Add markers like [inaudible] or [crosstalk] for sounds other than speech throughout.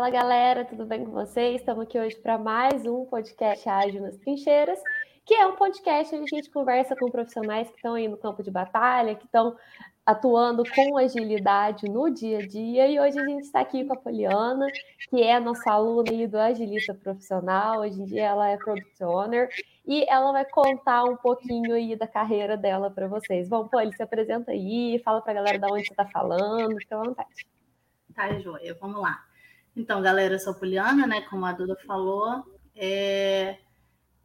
Fala galera, tudo bem com vocês? Estamos aqui hoje para mais um podcast Ágil nas Trincheiras, que é um podcast onde a gente conversa com profissionais que estão aí no campo de batalha, que estão atuando com agilidade no dia a dia. E hoje a gente está aqui com a Poliana, que é a nossa aluna aí do Agilista Profissional. Hoje em dia ela é Product Owner e ela vai contar um pouquinho aí da carreira dela para vocês. Bom, Poli, se apresenta aí, fala para a galera de onde você está falando, fica à vontade. Tá, Joia, vamos lá. Então, galera, eu sou Poliana, né? Como a Duda falou, é...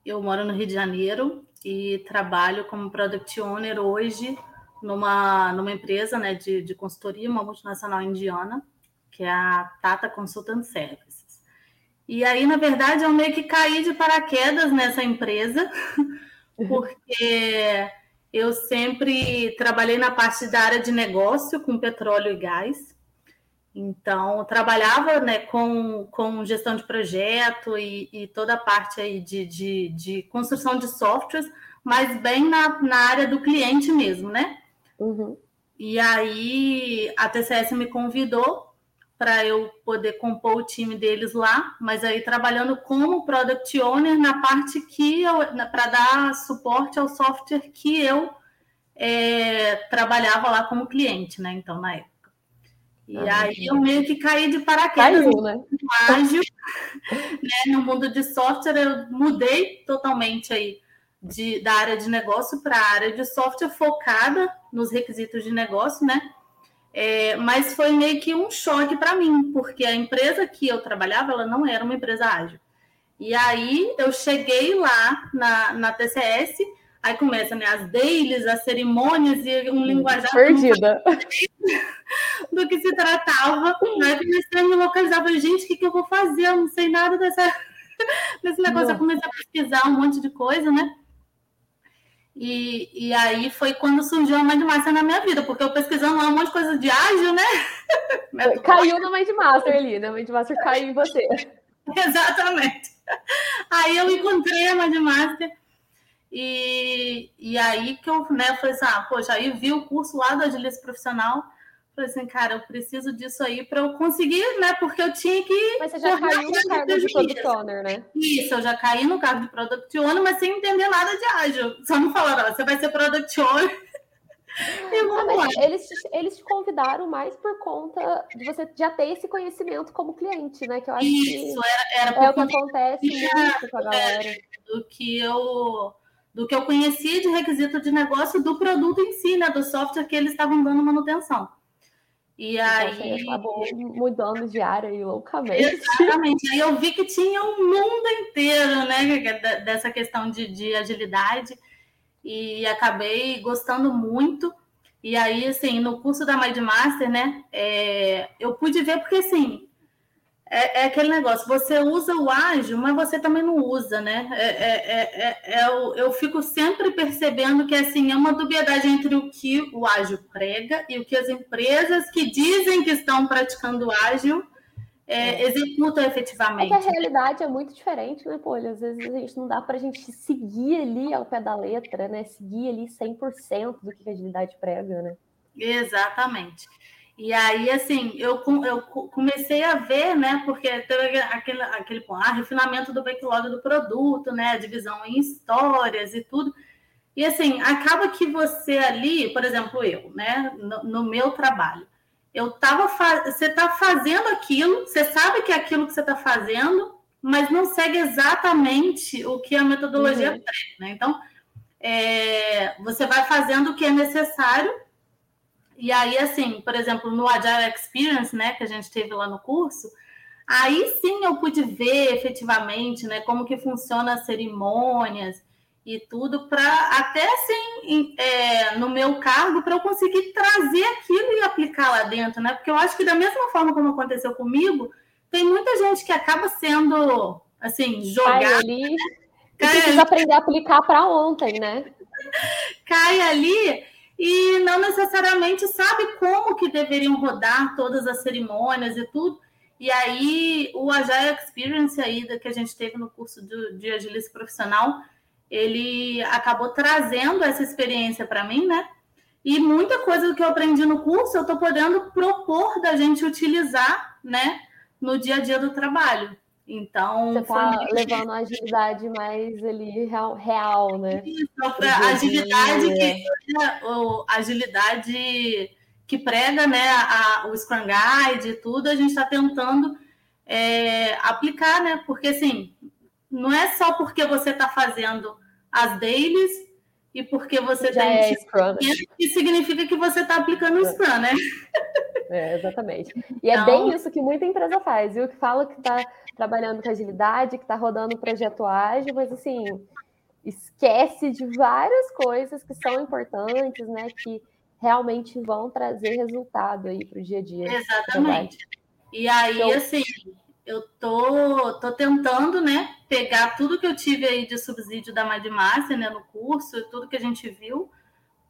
eu moro no Rio de Janeiro e trabalho como Product Owner hoje numa, numa empresa né, de, de consultoria, uma multinacional indiana, que é a Tata Consultant Services. E aí, na verdade, eu meio que caí de paraquedas nessa empresa, [laughs] porque eu sempre trabalhei na parte da área de negócio com petróleo e gás. Então, trabalhava né, com, com gestão de projeto e, e toda a parte aí de, de, de, construção de softwares, mas bem na, na área do cliente mesmo, né? Uhum. E aí a TCS me convidou para eu poder compor o time deles lá, mas aí trabalhando como product owner na parte que eu para dar suporte ao software que eu é, trabalhava lá como cliente, né? Então na época. E ah, aí eu meio que caí de paraquedas Caiu, né? no ágil, [laughs] né? No mundo de software eu mudei totalmente aí de, da área de negócio para a área de software focada nos requisitos de negócio, né? É, mas foi meio que um choque para mim, porque a empresa que eu trabalhava, ela não era uma empresa ágil. E aí eu cheguei lá na, na TCS, aí começa né, as dailies, as cerimônias e um linguajar perdida do que se tratava. Aí comecei a me localizar, falei, gente, o que, que eu vou fazer? Eu não sei nada dessa, [laughs] desse negócio. Não. Eu comecei a pesquisar um monte de coisa, né? E, e aí foi quando surgiu a Mindmaster na minha vida, porque eu pesquisando lá um monte de coisa de ágil, né? [laughs] Caiu no Mindmaster ali, né? Mindmaster caiu em você. [laughs] Exatamente. Aí eu encontrei a Mindmaster e, e aí que eu né, falei assim, ah, poxa, aí vi o curso lá do Agilista Profissional Falei assim, cara, eu preciso disso aí para eu conseguir, né? Porque eu tinha que. Mas você já caiu no cargo de Product Owner, né? Isso, eu já caí no cargo de Product Owner, mas sem entender nada de ágil. Só me falaram, você vai ser Product Owner. [laughs] e lá. Eles, eles te convidaram mais por conta de você já ter esse conhecimento como cliente, né? Que eu acho Isso, que era, era é o que acontece muito com a [laughs] galera. Do que eu do que eu conhecia de requisito de negócio do produto em si, né? Do software que eles estavam dando manutenção. E então, aí. acabou mudando de área aí loucamente. Exatamente. Aí eu vi que tinha um mundo inteiro, né, dessa questão de, de agilidade, e acabei gostando muito. E aí, assim, no curso da Mindmaster, né, é, eu pude ver, porque assim, é, é, aquele negócio, você usa o ágil, mas você também não usa, né? É, é, é, é eu, eu, fico sempre percebendo que assim, é uma dubiedade entre o que o ágil prega e o que as empresas que dizem que estão praticando ágil executam efetivamente. É que a realidade é muito diferente, né, Pô? Às vezes a gente não dá para a gente seguir ali ao pé da letra, né? Seguir ali 100% do que a agilidade prega, né? Exatamente. E aí, assim, eu, eu comecei a ver, né, porque teve aquele, aquele ah, refinamento do backlog do produto, né, divisão em histórias e tudo. E, assim, acaba que você ali, por exemplo, eu, né, no, no meu trabalho, eu tava, você está fazendo aquilo, você sabe que é aquilo que você está fazendo, mas não segue exatamente o que a metodologia uhum. prega, né? Então, é, você vai fazendo o que é necessário e aí, assim, por exemplo, no Agile Experience, né, que a gente teve lá no curso, aí sim eu pude ver efetivamente, né, como que funciona as cerimônias e tudo, para até assim, é, no meu cargo, para eu conseguir trazer aquilo e aplicar lá dentro, né? Porque eu acho que da mesma forma como aconteceu comigo, tem muita gente que acaba sendo assim, jogada. Cai ali. Né? Cai precisa ali. aprender a aplicar para ontem, né? [laughs] Cai ali e não necessariamente sabe como que deveriam rodar todas as cerimônias e tudo. E aí o Agile Experience aí que a gente teve no curso de, de agilista profissional, ele acabou trazendo essa experiência para mim, né? E muita coisa do que eu aprendi no curso eu estou podendo propor da gente utilizar, né? no dia a dia do trabalho. Então, você levando a agilidade mais ali real, real né? Isso, pra agilidade que, o, agilidade que prega né, a, o Scrum Guide e tudo, a gente está tentando é, aplicar, né? Porque assim, não é só porque você está fazendo as dailies e porque você Já tem é Scrum. que significa que você está aplicando o Scrum, né? É, exatamente. E é então... é bem isso que muita empresa faz, viu? Que fala que está trabalhando com agilidade, que está rodando projeto ágil, mas assim, esquece de várias coisas que são importantes, né? Que realmente vão trazer resultado aí para o dia a dia. Exatamente. E aí, então, assim, eu tô, tô tentando, né, pegar tudo que eu tive aí de subsídio da Madmaster, né, no curso, tudo que a gente viu,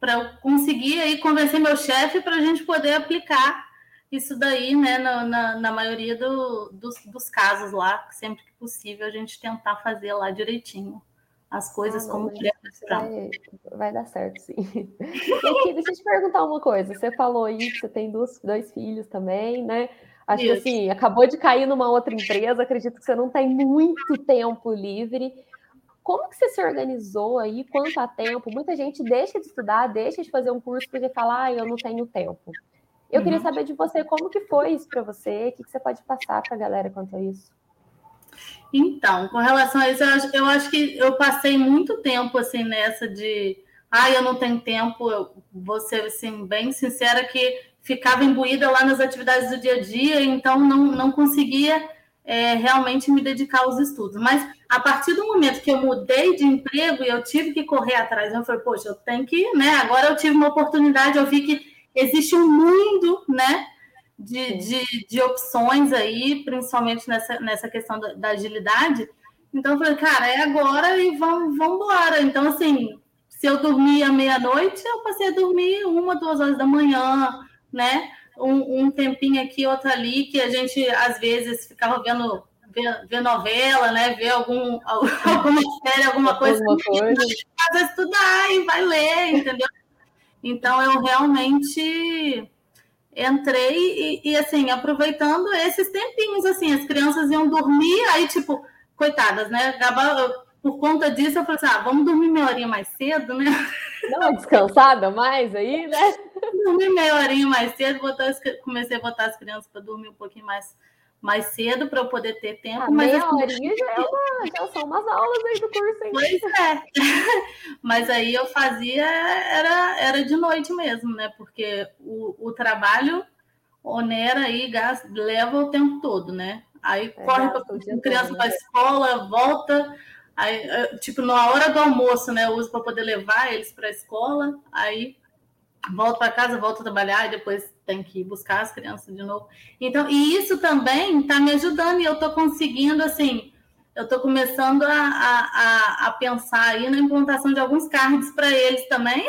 para conseguir aí convencer meu chefe para a gente poder aplicar isso daí, né, na, na, na maioria do, dos, dos casos lá, sempre que possível a gente tentar fazer lá direitinho as coisas ah, como vai, vai dar certo, sim. E aqui, deixa eu te perguntar uma coisa. Você falou aí que você tem dois, dois filhos também, né? Acho Isso. que assim, acabou de cair numa outra empresa, acredito que você não tem muito tempo livre. Como que você se organizou aí? Quanto a tempo? Muita gente deixa de estudar, deixa de fazer um curso porque fala, ah, eu não tenho tempo. Eu uhum. queria saber de você como que foi isso para você, o que, que você pode passar para a galera quanto a isso. Então, com relação a isso, eu acho, eu acho, que eu passei muito tempo assim nessa de, ah, eu não tenho tempo. Eu vou ser assim bem sincera que ficava imbuída lá nas atividades do dia a dia, então não, não conseguia é, realmente me dedicar aos estudos. Mas a partir do momento que eu mudei de emprego e eu tive que correr atrás, eu falei, poxa, eu tenho que, né? Agora eu tive uma oportunidade, eu vi que existe um mundo, né? De, de, de opções aí, principalmente nessa, nessa questão da, da agilidade. Então eu falei, cara, é agora e vamos, vamos embora. Então, assim, se eu dormia meia-noite, eu passei a dormir uma, duas horas da manhã, né? Um, um, tempinho aqui, outro ali, que a gente às vezes ficava vendo ver, ver novela, né? Ver algum, [laughs] alguma série, alguma coisa. Alguma. Fazer estudar e vai ler, entendeu? Então eu realmente entrei e, e, assim, aproveitando esses tempinhos, assim, as crianças iam dormir, aí, tipo, coitadas, né? Acabava, por conta disso, eu falei assim: ah, vamos dormir meia horinha mais cedo, né? Dá uma descansada mais aí, né? Dormir meia horinha mais cedo, botar, comecei a botar as crianças para dormir um pouquinho mais, mais cedo para eu poder ter tempo. Ah, mas meia horinha já, é uma, já são umas aulas aí do curso. Hein? Pois é. [laughs] mas aí eu fazia, era, era de noite mesmo, né? Porque o, o trabalho onera aí, gasta, leva o tempo todo, né? Aí é, corre para criança para a né? escola, volta Aí, tipo, na hora do almoço, né, eu uso para poder levar eles para a escola, aí volto para casa, volto a trabalhar e depois tem que buscar as crianças de novo. Então, e isso também está me ajudando e eu estou conseguindo, assim, eu estou começando a, a, a, pensar aí na implantação de alguns cards para eles também.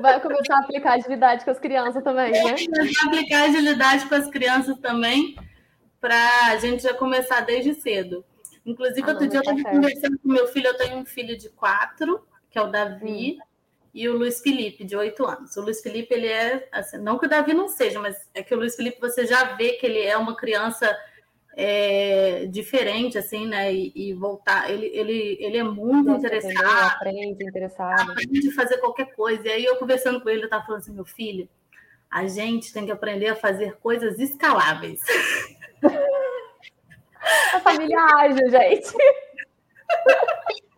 Vai começar a aplicar agilidade com as crianças também, né? Vai aplicar agilidade com as crianças também, para a gente já começar desde cedo. Inclusive, ah, outro dia eu estava tá conversando com meu filho, eu tenho um filho de quatro, que é o Davi, hum. E o Luiz Felipe, de oito anos. O Luiz Felipe, ele é, assim, não que o Davi não seja, mas é que o Luiz Felipe você já vê que ele é uma criança é, diferente, assim, né? E, e, voltar, ele, ele, ele é muito Nossa, interessado. Aprende, interessado. Aprende a fazer qualquer coisa. E aí eu conversando com ele, eu estava falando assim, meu filho, a gente tem que aprender a fazer coisas escaláveis. [laughs] A família ágil, gente. [laughs]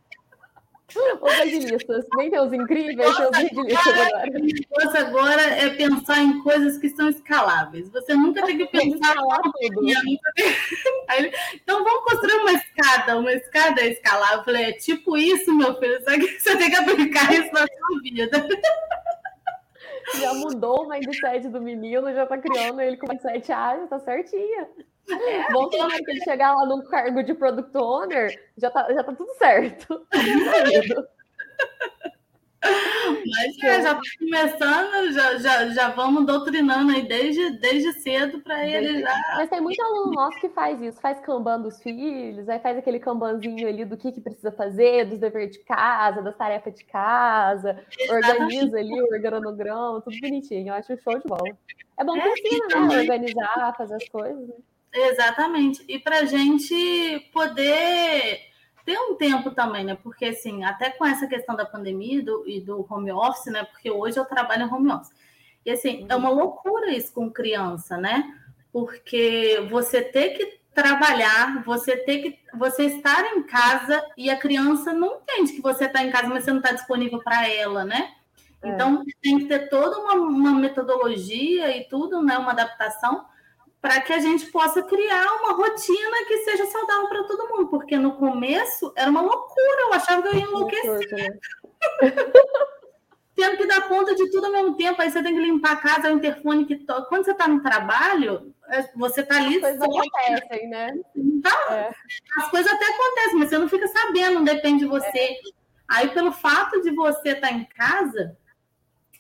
Os agilistas, nem tem os incríveis, tem os agilistas agora. O agora é pensar em coisas que são escaláveis. Você nunca tem que [laughs] pensar tudo. [laughs] Então vamos construir uma escada, uma escada é escalável. Eu falei, é tipo isso, meu filho, só [laughs] que você tem que aplicar isso na sua vida. Já mudou o mindset do menino, já tá criando ele com mindset ágil, tá certinha. É, Bom hora que ele chegar lá no cargo de product owner, já tá, já tá tudo certo. [laughs] Mas é, já tá começando, já, já, já vamos doutrinando aí desde, desde cedo para ele já. Mas tem muito aluno [laughs] nosso que faz isso, faz kanban dos filhos, aí faz aquele kanbanzinho ali do que, que precisa fazer, dos deveres de casa, das tarefas de casa, organiza ali o organograma, tudo bonitinho. Eu acho show de bola. É bom que é, ensina, né? Organizar, fazer as coisas. Né? Exatamente. E para a gente poder ter um tempo também, né? Porque, assim, até com essa questão da pandemia e do, e do home office, né? Porque hoje eu trabalho em home office. E, assim, é uma loucura isso com criança, né? Porque você ter que trabalhar, você ter que você estar em casa e a criança não entende que você está em casa, mas você não está disponível para ela, né? É. Então tem que ter toda uma, uma, metodologia e tudo, né? Uma adaptação para que a gente possa criar uma rotina que seja saudável para todo mundo, porque no começo era uma loucura, eu achava que eu ia enlouquecer. Né? [laughs] Tendo que dar conta de tudo ao mesmo tempo, aí você tem que limpar a casa, o interfone que toca. Quando você está no trabalho, é, você está ali. As coisas acontecem, né? Então, é. as coisas até acontecem, mas você não fica sabendo, não depende de você. É. Aí, pelo fato de você estar tá em casa,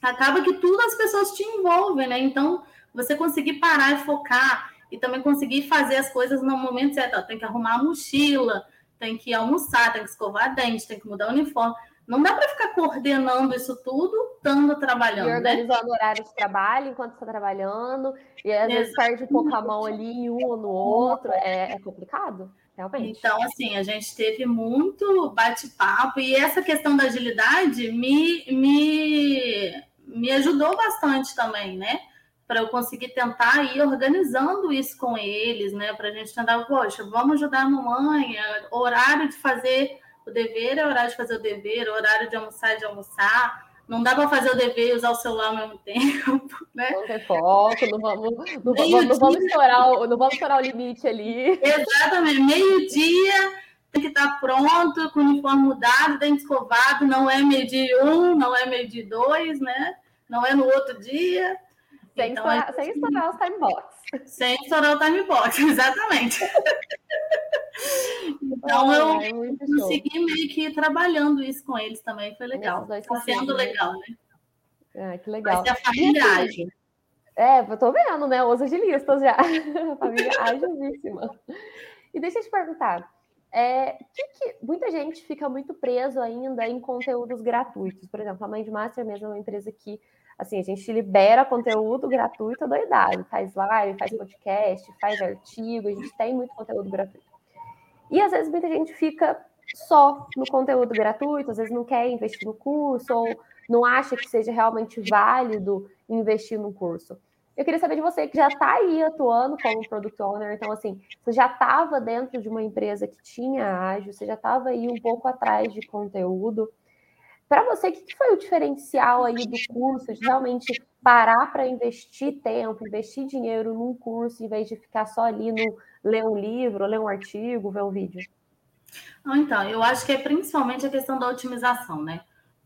acaba que tudo as pessoas te envolvem, né? Então, você conseguir parar e focar e também conseguir fazer as coisas no momento certo. tem que arrumar a mochila, tem que almoçar, tem que escovar dente, tem que mudar o uniforme. Não dá para ficar coordenando isso tudo estando trabalhando. E né? organizando né? horário de trabalho enquanto está trabalhando, e às vezes perde um pouco a mão ali em um ou no outro. É, é complicado, realmente. Então, assim, a gente teve muito bate-papo, e essa questão da agilidade me, me, me ajudou bastante também, né? Para eu conseguir tentar ir organizando isso com eles, né? Para a gente tentar, poxa, vamos ajudar a mamãe, é horário de fazer o dever é horário de fazer o dever, horário de almoçar é de almoçar. Não dá para fazer o dever e usar o celular ao mesmo [laughs] tempo, né? Não tem foco, não vamos, não, vamos, não vamos, estourar, não vamos estourar o limite ali. Exatamente, meio-dia tem que estar pronto, com o uniforme mudado, dente escovado, não é meio-dia um, não é meio-dia dois, né? Não é no outro dia. Sem, então, estourar, é... sem estourar os time box. Sem estourar o time box, [laughs] exatamente. então eu é consegui show. meio que ir trabalhando isso com eles também, foi legal. Está sendo legal, né? Ah, que legal. Vai ser a familiagem. É, eu tô vendo, né? Os agilistas já. [laughs] A família agilíssima. E deixa eu te perguntar. É, que, que, muita gente fica muito preso ainda em conteúdos gratuitos. Por exemplo, a Mãe de Master mesmo é uma empresa que Assim, a gente libera conteúdo gratuito doidado, faz live, faz podcast, faz artigo, a gente tem muito conteúdo gratuito. E às vezes muita gente fica só no conteúdo gratuito, às vezes não quer investir no curso ou não acha que seja realmente válido investir no curso. Eu queria saber de você que já está aí atuando como product owner, então assim, você já estava dentro de uma empresa que tinha ágil, você já estava aí um pouco atrás de conteúdo. Para você, o que foi o diferencial aí do curso, de realmente parar para investir tempo, investir dinheiro num curso, em vez de ficar só ali no ler um livro, ler um artigo, ver um vídeo? Então, eu acho que é principalmente a questão da otimização, né?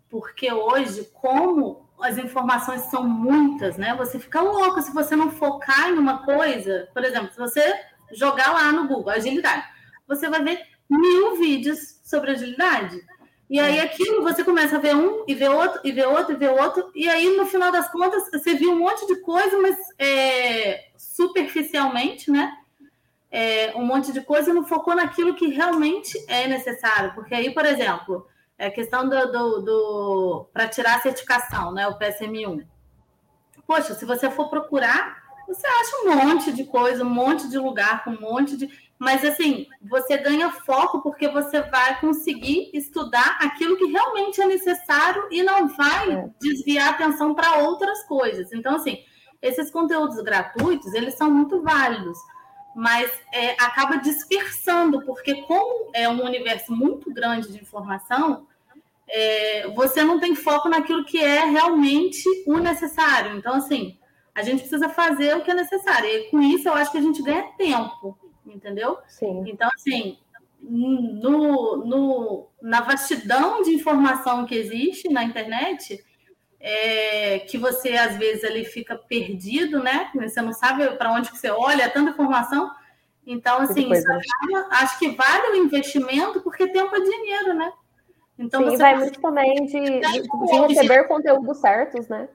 Porque hoje, como as informações são muitas, né? Você fica louco se você não focar em uma coisa. Por exemplo, se você jogar lá no Google agilidade, você vai ver mil vídeos sobre agilidade. E aí aquilo você começa a ver um e ver outro e ver outro e ver outro e aí no final das contas você viu um monte de coisa, mas é, superficialmente, né? É, um monte de coisa e não focou naquilo que realmente é necessário. Porque aí, por exemplo, é a questão do, do, do para tirar a certificação, né? O PSM1. Poxa, se você for procurar, você acha um monte de coisa, um monte de lugar, com um monte de mas assim, você ganha foco porque você vai conseguir estudar aquilo que realmente é necessário e não vai é. desviar a atenção para outras coisas. Então, assim, esses conteúdos gratuitos, eles são muito válidos, mas é, acaba dispersando, porque como é um universo muito grande de informação, é, você não tem foco naquilo que é realmente o necessário. Então, assim, a gente precisa fazer o que é necessário. E com isso, eu acho que a gente ganha tempo entendeu? Sim. Então, assim, no, no, na vastidão de informação que existe na internet, é, que você às vezes ali fica perdido, né? Você não sabe para onde que você olha, é tanta informação. Então, assim, acaba, acho que vale o investimento porque tempo é dinheiro, né? Então, Sim, vai muito também de, de, de receber conteúdos certos, né?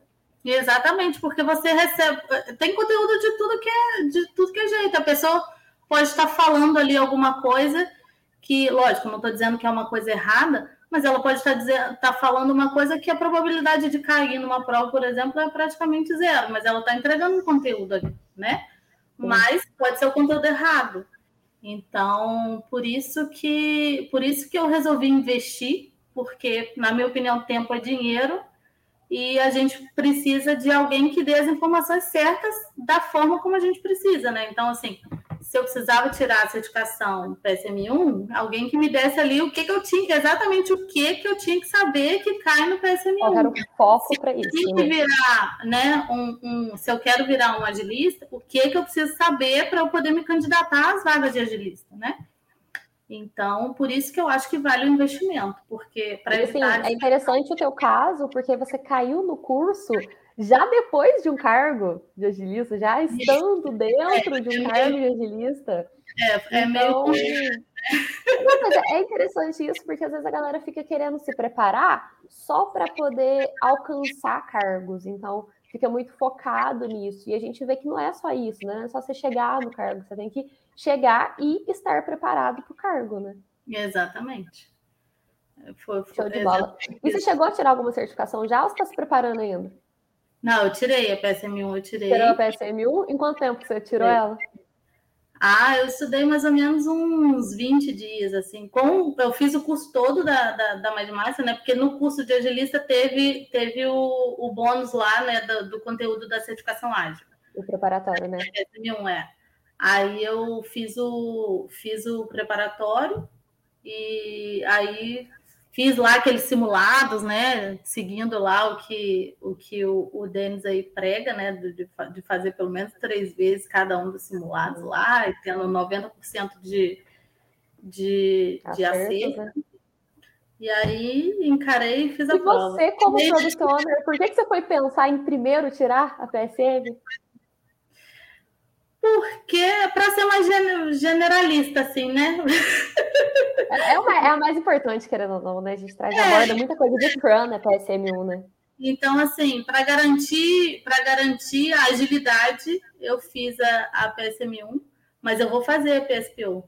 Exatamente, porque você recebe. Tem conteúdo de tudo que é de tudo que é jeito. A pessoa pode estar falando ali alguma coisa que, lógico, não estou dizendo que é uma coisa errada, mas ela pode estar, dizendo, estar falando uma coisa que a probabilidade de cair numa prova, por exemplo, é praticamente zero, mas ela está entregando um conteúdo ali, né? mas pode ser o conteúdo errado. Então, por isso que por isso que eu resolvi investir, porque na minha opinião, tempo é dinheiro e a gente precisa de alguém que dê as informações certas da forma como a gente precisa, né? Então, assim, se eu precisava tirar a certificação PSM1, alguém que me desse ali o que, que eu tinha, exatamente o que, que eu tinha que saber que cai no PSM1. Eu quero foco para isso. Se, né? virar, né, um, um, se eu quero virar um agilista, o que, que eu preciso saber para eu poder me candidatar às vagas de agilista, né? Então, por isso que eu acho que vale o investimento, porque para assim, evitar... É interessante o teu caso, porque você caiu no curso já depois de um cargo de agilista, já estando dentro de um cargo de agilista. É, é então... meio... [laughs] é interessante isso, porque às vezes a galera fica querendo se preparar só para poder alcançar cargos. Então, fica muito focado nisso. E a gente vê que não é só isso, né? Não é só você chegar no cargo, você tem que chegar e estar preparado para o cargo, né? Exatamente. Foi, foi, Show de bola. E você chegou a tirar alguma certificação já ou você está se preparando ainda? Não, eu tirei a PSM1, eu tirei. Tirou a PSM1? Em quanto tempo você tirou é. ela? Ah, eu estudei mais ou menos uns 20 dias, assim. Com, eu fiz o curso todo da, da, da Master, né? Porque no curso de agilista teve, teve o, o bônus lá, né? Do, do conteúdo da certificação ágil. O preparatório, né? PSM1, é. Aí eu fiz o, fiz o preparatório e aí fiz lá aqueles simulados, né? Seguindo lá o que o, que o, o Denis aí prega, né? De, de fazer pelo menos três vezes cada um dos simulados lá, e tendo 90% de, de, de acerto. Né? E aí encarei e fiz a e prova. E você, como produtor, por que, que você foi pensar em primeiro tirar a PSM? Porque é para ser mais generalista, assim, né? É, é, uma, é a mais importante, querendo ou não, né? A gente traz é. aborda muita coisa de Scrum, né? PSM1, né? Então, assim, para garantir, para garantir a agilidade, eu fiz a, a PSM1, mas eu vou fazer a PSPO.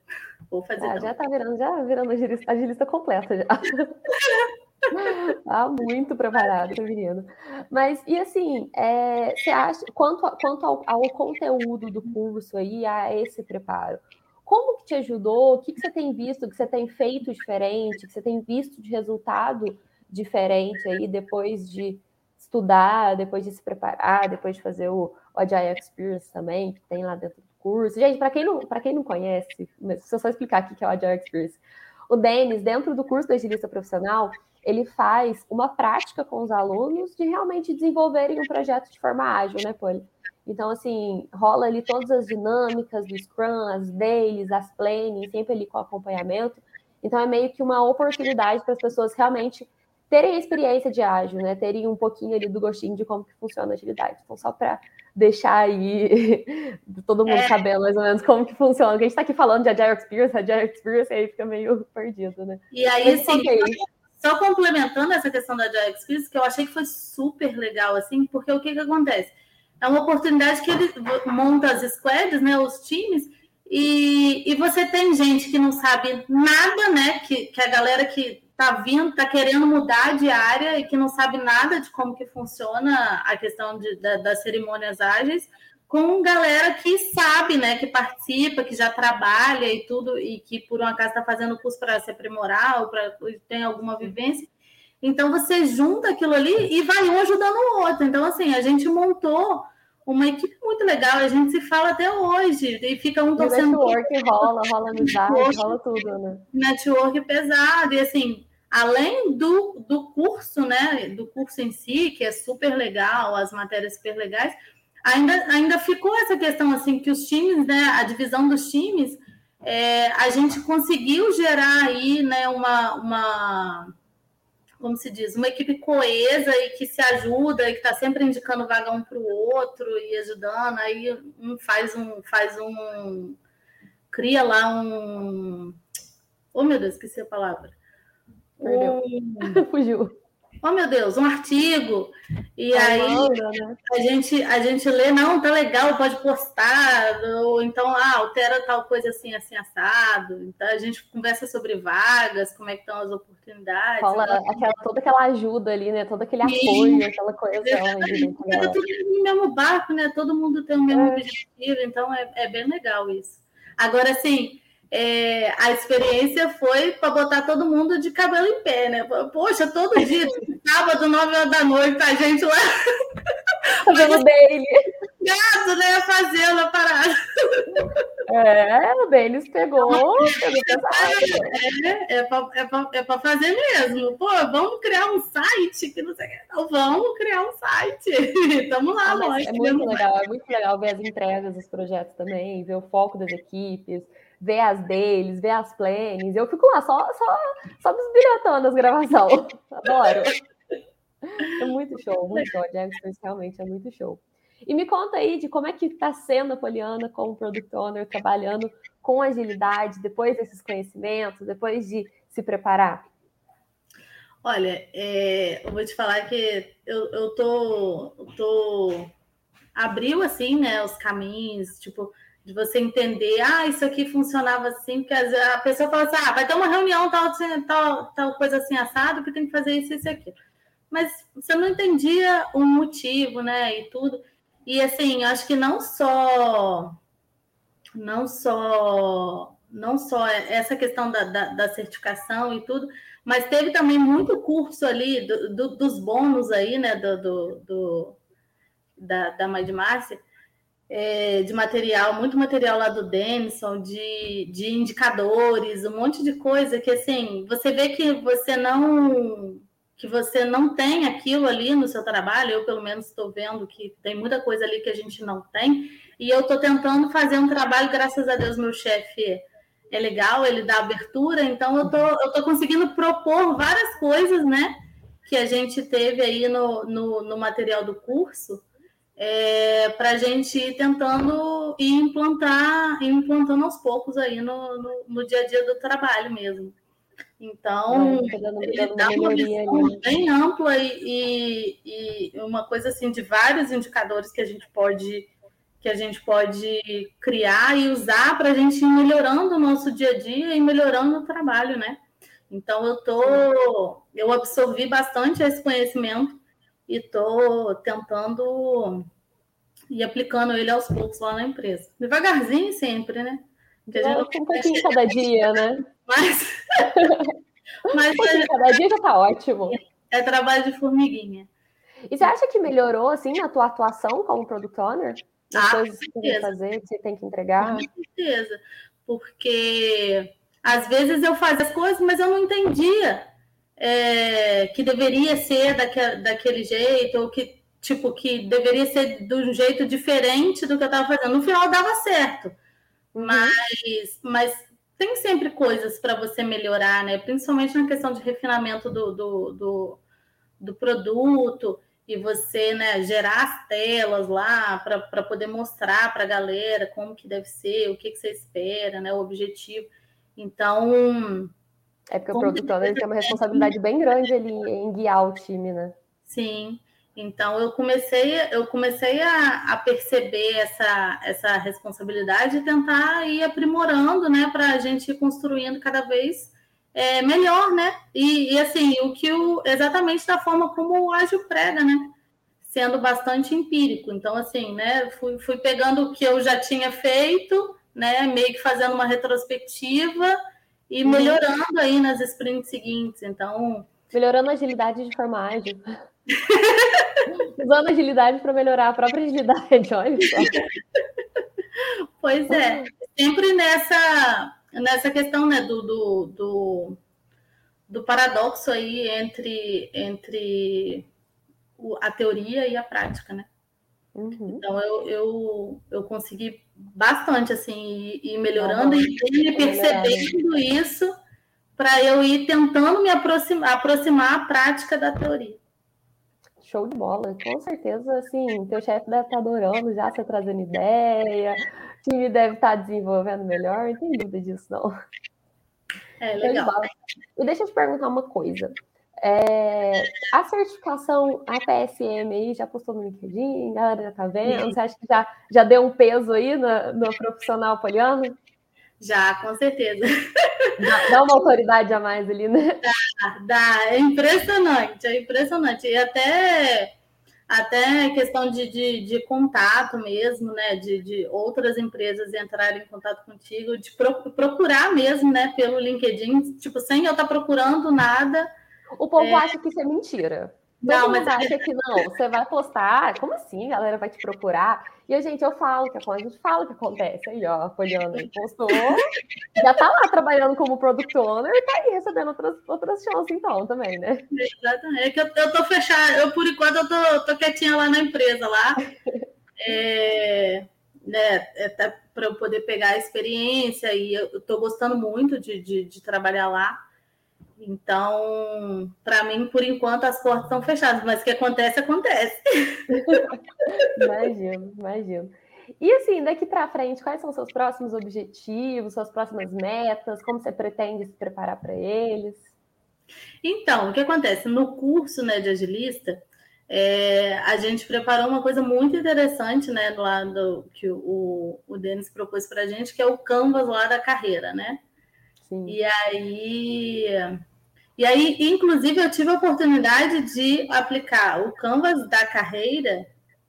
Vou fazer. Ah, já tá virando, já virando agilista, agilista completa já. [laughs] Tá muito preparado, menino. Mas, e assim, é, você acha, quanto, quanto ao, ao, conteúdo do curso aí, a esse preparo, como que te ajudou? O que, que você tem visto, que você tem feito diferente, que você tem visto de resultado diferente aí depois de estudar, depois de se preparar, depois de fazer o, o Agile Experience também, que tem lá dentro do curso. Gente, para quem, não, quem não conhece, se eu só explicar aqui que é o Agile Experience, o Denis, dentro do curso da agilista profissional, ele faz uma prática com os alunos de realmente desenvolverem um projeto de forma ágil, né, Poli? Então, assim, rola ali todas as dinâmicas do Scrum, as dailies, as planning, sempre ali com acompanhamento. Então, é meio que uma oportunidade para as pessoas realmente terem a experiência de ágil, né? Terem um pouquinho ali do gostinho de como que funciona a agilidade. Então, só para deixar aí [laughs] todo mundo é. sabendo mais ou menos como que funciona. Porque a gente está aqui falando de Agile Experience, Agile Experience, aí fica meio perdido, né? E aí, sim, só complementando essa questão da Jack Experience, que eu achei que foi super legal, assim, porque o que, que acontece? É uma oportunidade que ele monta as squads, né, os times, e, e você tem gente que não sabe nada, né, que, que a galera que tá vindo, tá querendo mudar de área e que não sabe nada de como que funciona a questão de, da, das cerimônias ágeis, com galera que sabe, né, que participa, que já trabalha e tudo, e que por um acaso está fazendo curso para se aprimorar ou para tem alguma vivência. Então você junta aquilo ali e vai um ajudando o outro. Então, assim, a gente montou uma equipe muito legal, a gente se fala até hoje, e fica um torcendo. Network rola, rola amizade, rola tudo, né? Network pesado, e assim, além do, do curso, né? Do curso em si, que é super legal, as matérias super legais ainda, ainda ficou essa questão assim que os times, né, a divisão dos times, é, a gente conseguiu gerar aí, né, uma, uma, como se diz, uma equipe coesa e que se ajuda e que está sempre indicando vaga um para o outro e ajudando, aí um faz um, faz um, cria lá um, oh meu Deus, esqueci a palavra. Perdeu. Um... [laughs] Fugiu oh meu Deus, um artigo. E aí a, gente, a gente lê, não, tá legal, pode postar, ou então, ah, altera tal coisa assim, assim, assado. Então a gente conversa sobre vagas, como é que estão as oportunidades. Fala aquela, toda aquela ajuda ali, né? Todo aquele apoio, aquela coesão. Né? Tá todo mundo no mesmo barco, né? Todo mundo tem o mesmo é. objetivo, então é, é bem legal isso. Agora, assim, é, a experiência foi para botar todo mundo de cabelo em pé, né? Poxa, todo dia, sábado, nove horas da noite, a gente lá. [laughs] Fazendo dele. Gato, né? Fazendo a parada. É, o Denis pegou. É, é para é é fazer mesmo. Pô, vamos criar um site que não sei o que. vamos criar um site. [laughs] Estamos lá, ah, É muito legal, é muito legal ver as entregas dos projetos também, ver o foco das equipes ver as deles, ver as planes. Eu fico lá só, só, só bisbilhotando as gravações. Adoro. É muito show, [laughs] muito show. Jackson realmente é muito show. E me conta aí de como é que está sendo a Poliana como product owner, trabalhando com agilidade, depois desses conhecimentos, depois de se preparar. Olha, é, eu vou te falar que eu, eu tô, tô abriu assim, né, os caminhos, tipo, de você entender, ah, isso aqui funcionava assim, porque a pessoa fala assim, ah, vai ter uma reunião, tal, tal, tal coisa assim, assado, que tem que fazer isso, isso e aquilo. Mas você não entendia o motivo, né, e tudo. E assim, acho que não só, não só, não só essa questão da, da, da certificação e tudo, mas teve também muito curso ali do, do, dos bônus aí, né, do, do, do da, da Mãe de Márcia, é, de material, muito material lá do Denison, de, de indicadores, um monte de coisa que assim, você vê que você não que você não tem aquilo ali no seu trabalho, eu pelo menos estou vendo que tem muita coisa ali que a gente não tem, e eu estou tentando fazer um trabalho, graças a Deus, meu chefe é legal, ele dá abertura, então eu tô, tô conseguindo propor várias coisas, né, que a gente teve aí no, no, no material do curso, é, para a gente ir tentando e implantar, ir implantando aos poucos aí no, no, no, dia a dia do trabalho mesmo. Então, ele dá uma visão né? bem ampla e, e, e, uma coisa assim de vários indicadores que a gente pode que a gente pode criar e usar para a gente ir melhorando o nosso dia a dia e melhorando o trabalho, né? Então eu tô, eu absorvi bastante esse conhecimento e estou tentando ir aplicando ele aos poucos lá na empresa. Devagarzinho sempre, né? Porque é, um pouquinho cada [laughs] dia, né? Mas, [laughs] mas um é... cada dia já está ótimo. É trabalho de formiguinha. E você acha que melhorou assim a tua atuação como product owner? As ah, coisas que você tem que fazer, que você tem que entregar? Com certeza. Porque às vezes eu fazia as coisas, mas eu não entendia é, que deveria ser daquele, daquele jeito, ou que, tipo, que deveria ser de um jeito diferente do que eu estava fazendo. No final dava certo, uhum. mas, mas tem sempre coisas para você melhorar, né? Principalmente na questão de refinamento do, do, do, do produto e você né, gerar as telas lá para poder mostrar para a galera como que deve ser, o que, que você espera, né? O objetivo. Então, é porque o produtor tem uma responsabilidade bem grande ali em guiar o time, né? Sim. Então eu comecei, eu comecei a, a perceber essa, essa responsabilidade e tentar ir aprimorando, né, para a gente ir construindo cada vez é, melhor, né? E, e, assim, o que o, exatamente da forma como o ágil prega, né? Sendo bastante empírico. Então, assim, né, fui, fui pegando o que eu já tinha feito, né, meio que fazendo uma retrospectiva e uhum. melhorando aí nas sprints seguintes. Então. Melhorando a agilidade de forma ágil. Usando agilidade para melhorar a própria agilidade, [laughs] olha só. Pois é, sempre nessa, nessa questão né, do, do, do, do paradoxo aí entre, entre a teoria e a prática, né? Uhum. Então eu, eu, eu consegui bastante assim ir melhorando e ir percebendo isso para eu ir tentando me aproximar, aproximar a prática da teoria. Show de bola, com certeza, assim, teu chefe deve estar adorando já você trazendo ideia, o time deve estar desenvolvendo melhor, não tem dúvida disso, não. É, legal. E deixa eu te perguntar uma coisa. É, a certificação APSM aí já postou no LinkedIn, a galera já tá vendo? Você acha que já, já deu um peso aí no, no profissional poliano? Já, com certeza. Dá, dá, uma autoridade a mais ali, né? Dá, dá. É impressionante, é impressionante. E até, até questão de, de, de contato mesmo, né? De, de outras empresas entrarem em contato contigo, de pro, procurar mesmo, né? Pelo LinkedIn, tipo, sem eu estar tá procurando nada o povo é... acha que isso é mentira. Não, mas acha que não, você vai postar, como assim? A galera vai te procurar. E a gente, eu falo que a gente fala o que acontece. Aí, ó, a Poliana postou, já tá lá trabalhando como product owner e tá aí recebendo outras, outras chances, então, também, né? Exatamente. É que eu, eu tô fechada, eu por enquanto eu tô, tô quietinha lá na empresa lá. É, né, é para eu poder pegar a experiência e eu tô gostando muito de, de, de trabalhar lá. Então, para mim, por enquanto, as portas estão fechadas, mas o que acontece, acontece. imagino, imagino. E assim, daqui para frente, quais são os seus próximos objetivos, suas próximas metas? Como você pretende se preparar para eles? Então, o que acontece? No curso né, de agilista, é, a gente preparou uma coisa muito interessante, né, lá do, que o, o Denis propôs para a gente, que é o Canvas lá da carreira, né? Sim. E aí e aí, inclusive, eu tive a oportunidade de aplicar o Canvas da carreira,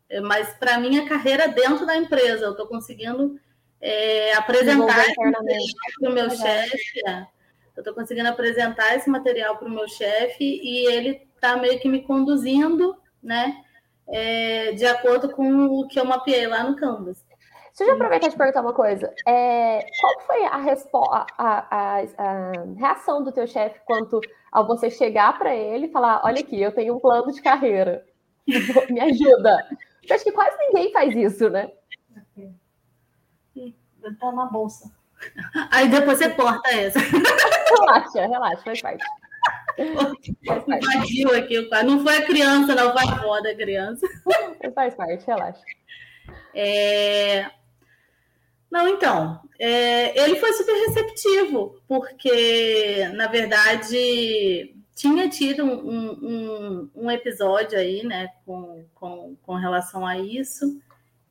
eh, mas para minha carreira dentro da empresa. Eu estou conseguindo é, apresentar para o meu chefe. É, eu estou conseguindo apresentar esse material para o meu chefe e ele está meio que me conduzindo, né? É, de acordo com o que eu mapeei lá no Canvas. Deixa eu aproveitar e te perguntar uma coisa. É, qual foi a, a, a, a, reação do teu chefe quanto ao você chegar para ele e falar: olha aqui, eu tenho um plano de carreira, [laughs] me ajuda? Eu acho que quase ninguém faz isso, né? Tá na bolsa. Aí depois você corta essa. [laughs] Relaxa, relaxa, faz parte. [laughs] Invadiu aqui, não foi a criança, não foi a avó da criança. Faz parte, relaxa. É, não, então, é, ele foi super receptivo, porque, na verdade, tinha tido um, um, um, episódio aí, né, com, com, com relação a isso,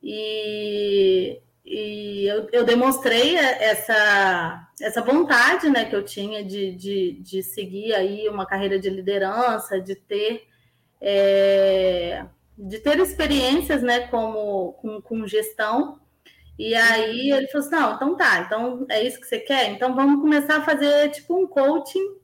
e, e eu, eu demonstrei essa, essa vontade, né, que eu tinha de, de, de seguir aí uma carreira de liderança, de ter... É, de ter experiências né, como, com, com gestão, e aí ele falou assim: não, então tá, então é isso que você quer? Então vamos começar a fazer tipo um coaching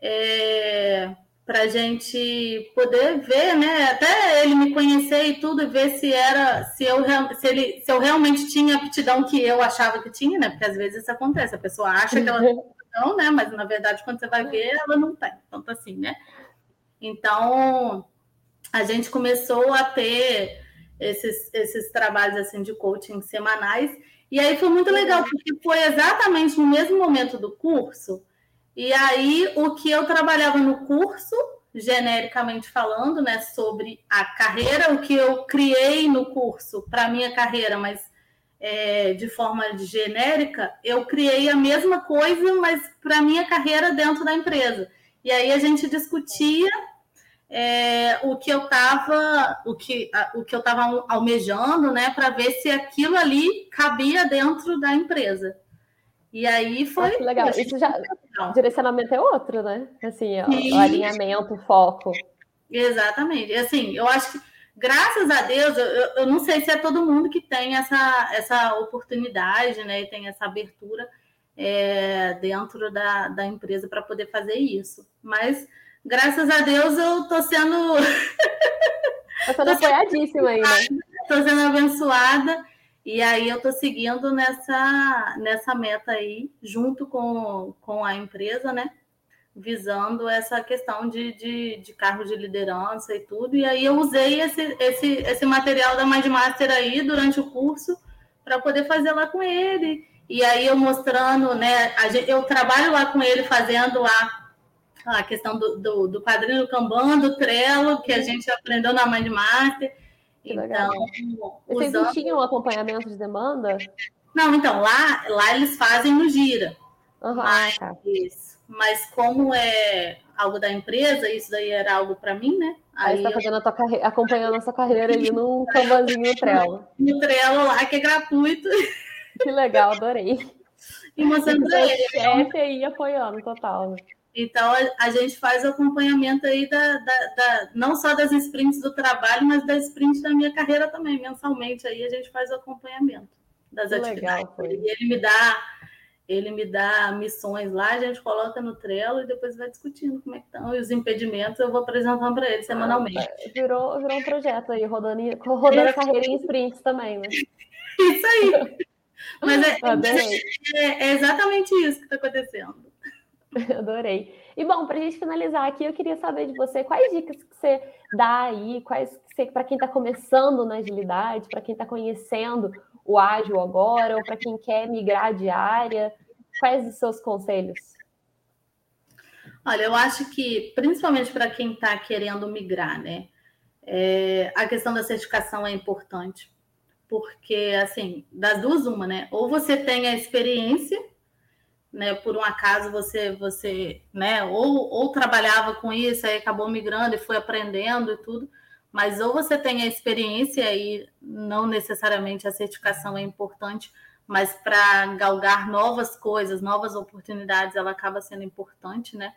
é, para a gente poder ver, né? Até ele me conhecer e tudo, e ver se era, se eu, se, ele, se eu realmente tinha a aptidão que eu achava que tinha, né? Porque às vezes isso acontece, a pessoa acha que ela tem aptidão, né? Mas na verdade, quando você vai ver, ela não tem. Tanto assim, né? Então a gente começou a ter esses, esses trabalhos assim de coaching semanais. E aí foi muito legal, porque foi exatamente no mesmo momento do curso. E aí o que eu trabalhava no curso, genericamente falando, né, sobre a carreira, o que eu criei no curso para minha carreira, mas é, de forma genérica, eu criei a mesma coisa, mas para minha carreira dentro da empresa. E aí a gente discutia é, o que eu estava o que, o que eu estava almejando, né, para ver se aquilo ali cabia dentro da empresa. E aí foi. Ah, legal. Isso já. O direcionamento é outro, né? Assim, ó, o alinhamento, o foco. Exatamente. Assim, eu acho que, graças a Deus, eu, eu não sei se é todo mundo que tem essa, essa oportunidade, né? E tem essa abertura é, dentro da, da empresa para poder fazer isso. Mas graças a Deus eu tô sendo. [laughs] Tô sendo apoiadíssima aí, né? Tô sendo abençoada. E aí eu tô seguindo nessa, nessa meta aí, junto com, com a empresa, né? Visando essa questão de, de, de cargo de liderança e tudo. E aí eu usei esse, esse, esse material da Mindmaster aí durante o curso para poder fazer lá com ele. E aí eu mostrando, né? A gente, eu trabalho lá com ele fazendo lá a questão do, do, do quadrinho do Kanban, do Trello, que a gente aprendeu na Mindmaster. Então, Vocês usando... não tinham acompanhamento de demanda? Não, então, lá, lá eles fazem no Gira. Uhum, mas, tá. mas como é algo da empresa, isso daí era algo para mim, né? Aí, aí você tá fazendo a tua carreira, acompanhando a sua carreira canvazinho no [laughs] Trello. No Trello lá, que é gratuito. Que legal, adorei. E mostrando pra ele. chefe aí apoiando, total. Então, a, a, gente faz o acompanhamento aí da, da, da, não só das sprints do trabalho, mas da sprint da minha carreira também, mensalmente. Aí a gente faz o acompanhamento das que atividades. Legal, e ele me dá ele me dá missões lá, a gente coloca no Trello e depois vai discutindo como é que estão. E os impedimentos eu vou apresentando para ele semanalmente. Ah, virou, virou um projeto aí, rodando, rodando a carreira em sprints também, né? [laughs] Isso aí. Mas é, é, é exatamente isso que está acontecendo. [laughs] Adorei. E bom, para a gente finalizar aqui, eu queria saber de você quais dicas que você dá aí, quais para quem está começando na agilidade, para quem está conhecendo o ágil agora, ou para quem quer migrar de área, quais os seus conselhos? Olha, eu acho que principalmente para quem está querendo migrar, né? É, a questão da certificação é importante, porque assim, das duas uma, né? Ou você tem a experiência né, por um acaso você, você, né, ou, ou trabalhava com isso, aí acabou migrando e foi aprendendo e tudo, mas ou você tem a experiência e não necessariamente a certificação é importante, mas para galgar novas coisas, novas oportunidades, ela acaba sendo importante, né?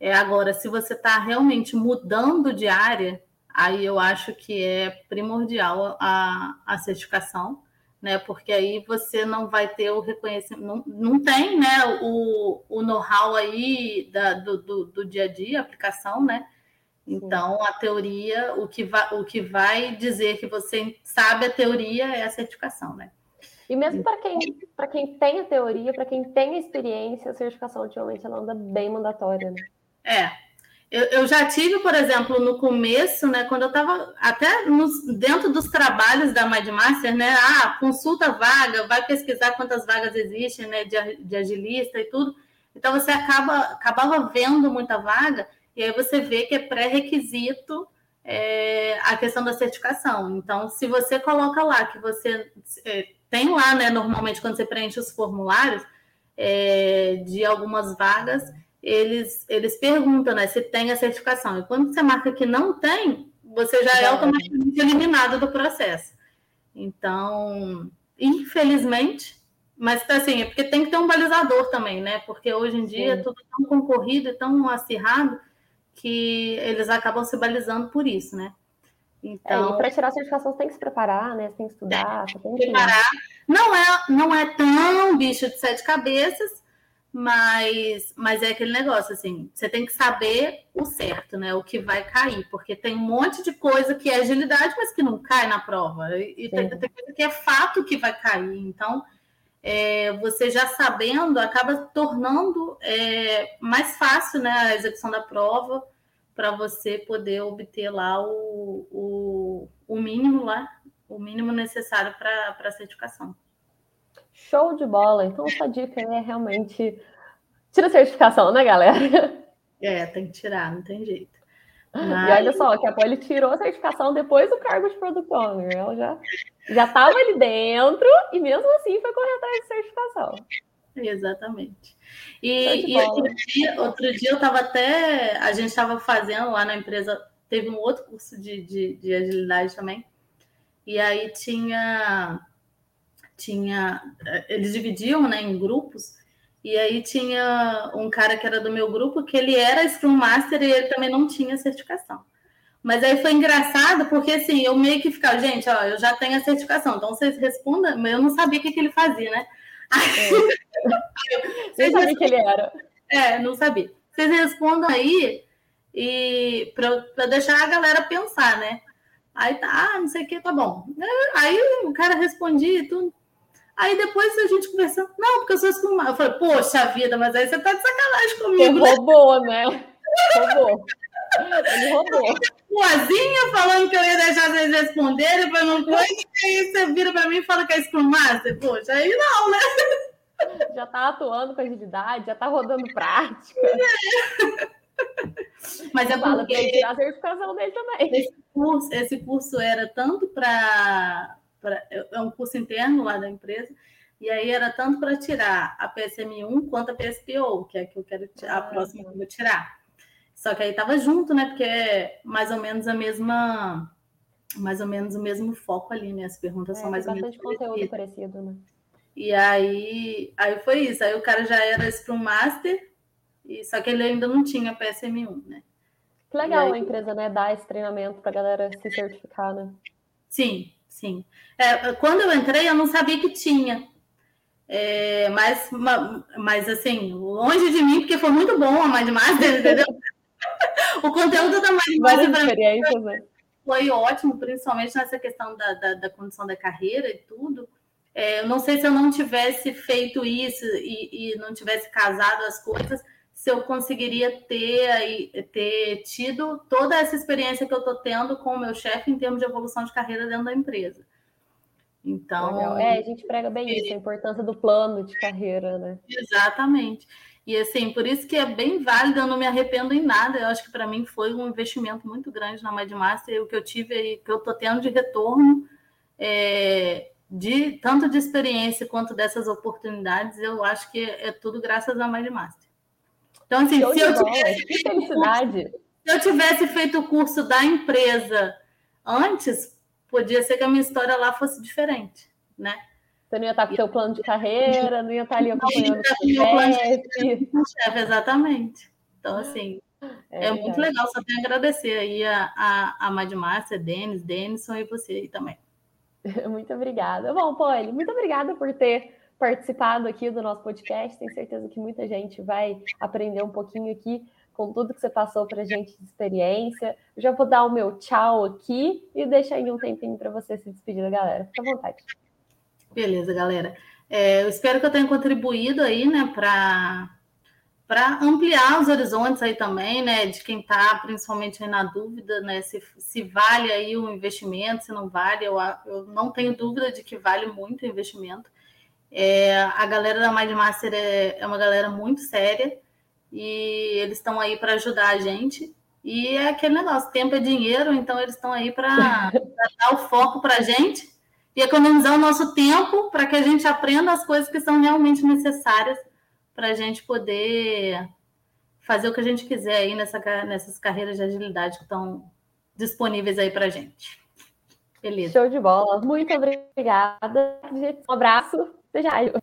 É, agora, se você está realmente mudando de área, aí eu acho que é primordial a, a certificação, né? Porque aí você não vai ter o reconhecimento, não, não tem, né? O, o know-how aí da, do, do, do, dia a dia, aplicação, né? Então, a teoria, o que, vai, o que vai dizer que você sabe a teoria é a certificação, né? E mesmo para quem, quem tem a teoria, para quem tem a experiência, a certificação ultimamente ela anda bem mandatória, né? É, eu, eu, já tive, por exemplo, no começo, né, quando eu estava até nos, dentro dos trabalhos da MindMaster, né, ah, consulta vaga, vai pesquisar quantas vagas existem, né, de, de agilista e tudo. Então você acaba acabava vendo muita vaga e aí você vê que é pré-requisito é, a questão da certificação. Então, se você coloca lá que você é, tem lá, né, normalmente quando você preenche os formulários é, de algumas vagas eles, eles perguntam né, se tem a certificação. E quando você marca que não tem, você já é automaticamente eliminado do processo. Então, infelizmente, mas assim, é porque tem que ter um balizador também, né? Porque hoje em dia Sim. é tudo tão concorrido e tão acirrado que eles acabam se balizando por isso, né? Então, é, para tirar a certificação você tem que se preparar, né? Você tem que estudar, é, você tem que preparar. Não é, não é tão bicho de sete cabeças, mas, mas é aquele negócio assim, você tem que saber o certo, né? O que vai cair, porque tem um monte de coisa que é agilidade, mas que não cai na prova. E tem, tem, coisa que é fato que vai cair. Então, é, você já sabendo, acaba tornando é, mais fácil né, a execução da prova para você poder obter lá o, o, o mínimo lá, o mínimo necessário para a certificação. Show de bola. Então, essa dica é realmente. Tira a certificação, né, galera? É, tem que tirar, não tem jeito. Mas... E olha só, que a Poli tirou a certificação depois do cargo de Product Owner. Ela já já estava ali dentro e mesmo assim foi correr atrás de certificação. Exatamente. E, e outro, dia, outro dia eu estava até. A gente estava fazendo lá na empresa, teve um outro curso de, de, de agilidade também. E aí tinha tinha eles dividiam né, em grupos e aí tinha um cara que era do meu grupo que ele era Scrum Master e ele também não tinha certificação. Mas aí foi engraçado porque assim, eu meio que ficava, gente, ó, eu já tenho a certificação, então vocês respondam, mas eu não sabia o que, que ele fazia, né? É. [laughs] Você sabia que ele era. É, não sabia. Vocês respondam aí e para deixar a galera pensar, né? Aí tá, ah, não sei o que, tá bom. Aí o cara respondia e tudo. Aí depois a gente conversando, não, porque eu sou Scrum Eu falei, poxa vida, mas aí você tá de sacanagem comigo. Você roubou, né? Roubou. Ele roubou. Boazinha falando que eu ia deixar vocês responderem para não coisa, e aí você vira para mim e fala que é Scrum Master. Poxa, aí não, né? Já tá atuando com agilidade, já tá rodando prática. É. Mas é Fala porque... tirar a certificação dele também. Esse curso, esse curso era tanto para é um curso interno lá da empresa, E aí era tanto para tirar a PSM1 quanto a PSPO, que é a que eu quero a ah, próxima que eu vou tirar. Só que aí tava junto, né? Porque é mais ou menos a mesma mais ou menos o mesmo foco ali, né? As perguntas é, são mais ou menos conteúdo parecido, né? E aí, aí foi isso. Aí o cara já era Scrum Master, e, só que ele ainda não tinha PSM1, né? Que legal aí, a empresa, né? Dar esse treinamento para a galera se certificar, né? Sim, sim. É, quando eu entrei, eu não sabia que tinha. É, mas, mas, assim, longe de mim, porque foi muito bom a Mindmaster, [laughs] entendeu? o conteúdo da Mindmaster para mim né? foi ótimo, principalmente nessa questão da, da, da condição da carreira e tudo. É, eu não sei se eu não tivesse feito isso e, e não tivesse casado as coisas, se eu conseguiria ter, ter tido toda essa experiência que eu estou tendo com o meu chefe em termos de evolução de carreira dentro da empresa. Então. Legal. É, a gente prega bem isso, a importância do plano de carreira, né? Exatamente. E assim, por isso que é bem válido, eu não me arrependo em nada. Eu acho que para mim foi um investimento muito grande na Mindmaster, e o que eu tive aí, que eu estou tendo de retorno, é, de tanto de experiência quanto dessas oportunidades, eu acho que é, tudo graças à Mindmaster. Então, assim, se eu, tivesse, que felicidade. se eu tivesse feito o curso da empresa antes, podia ser que a minha história lá fosse diferente, né? Você não ia estar com o seu plano de carreira, não ia estar ali acompanhando o chefe. chefe. Exatamente. Então, assim, é, é muito legal. Só tenho a agradecer aí a, a, a Madmárcia, Denis, Denison e você aí também. [laughs] Muito obrigada. Bom, Polly, muito obrigada por ter participado aqui do nosso podcast. Tenho certeza que muita gente vai aprender um pouquinho aqui com tudo que você passou para a gente de experiência. Eu já vou dar o meu tchau aqui e deixar aí um tempinho para você se despedir da galera. Fica à vontade. Beleza, galera. É, eu espero que eu tenha contribuído aí, né, para para ampliar os horizontes aí também, né, de quem está principalmente na dúvida, né, se, se vale aí o investimento, se não vale, eu, eu não tenho dúvida de que vale muito o investimento. É, a galera da Mindmaster é, é uma galera muito séria e eles estão aí para ajudar a gente. E é aquele negócio, tempo é dinheiro, então eles estão aí para [laughs] dar o foco para a gente e economizar o nosso tempo para que a gente aprenda as coisas que são realmente necessárias para a gente poder fazer o que a gente quiser aí nessa, nessas carreiras de agilidade que estão disponíveis aí para a gente. Beleza. Show de bola. Muito obrigada. Um abraço. Até já.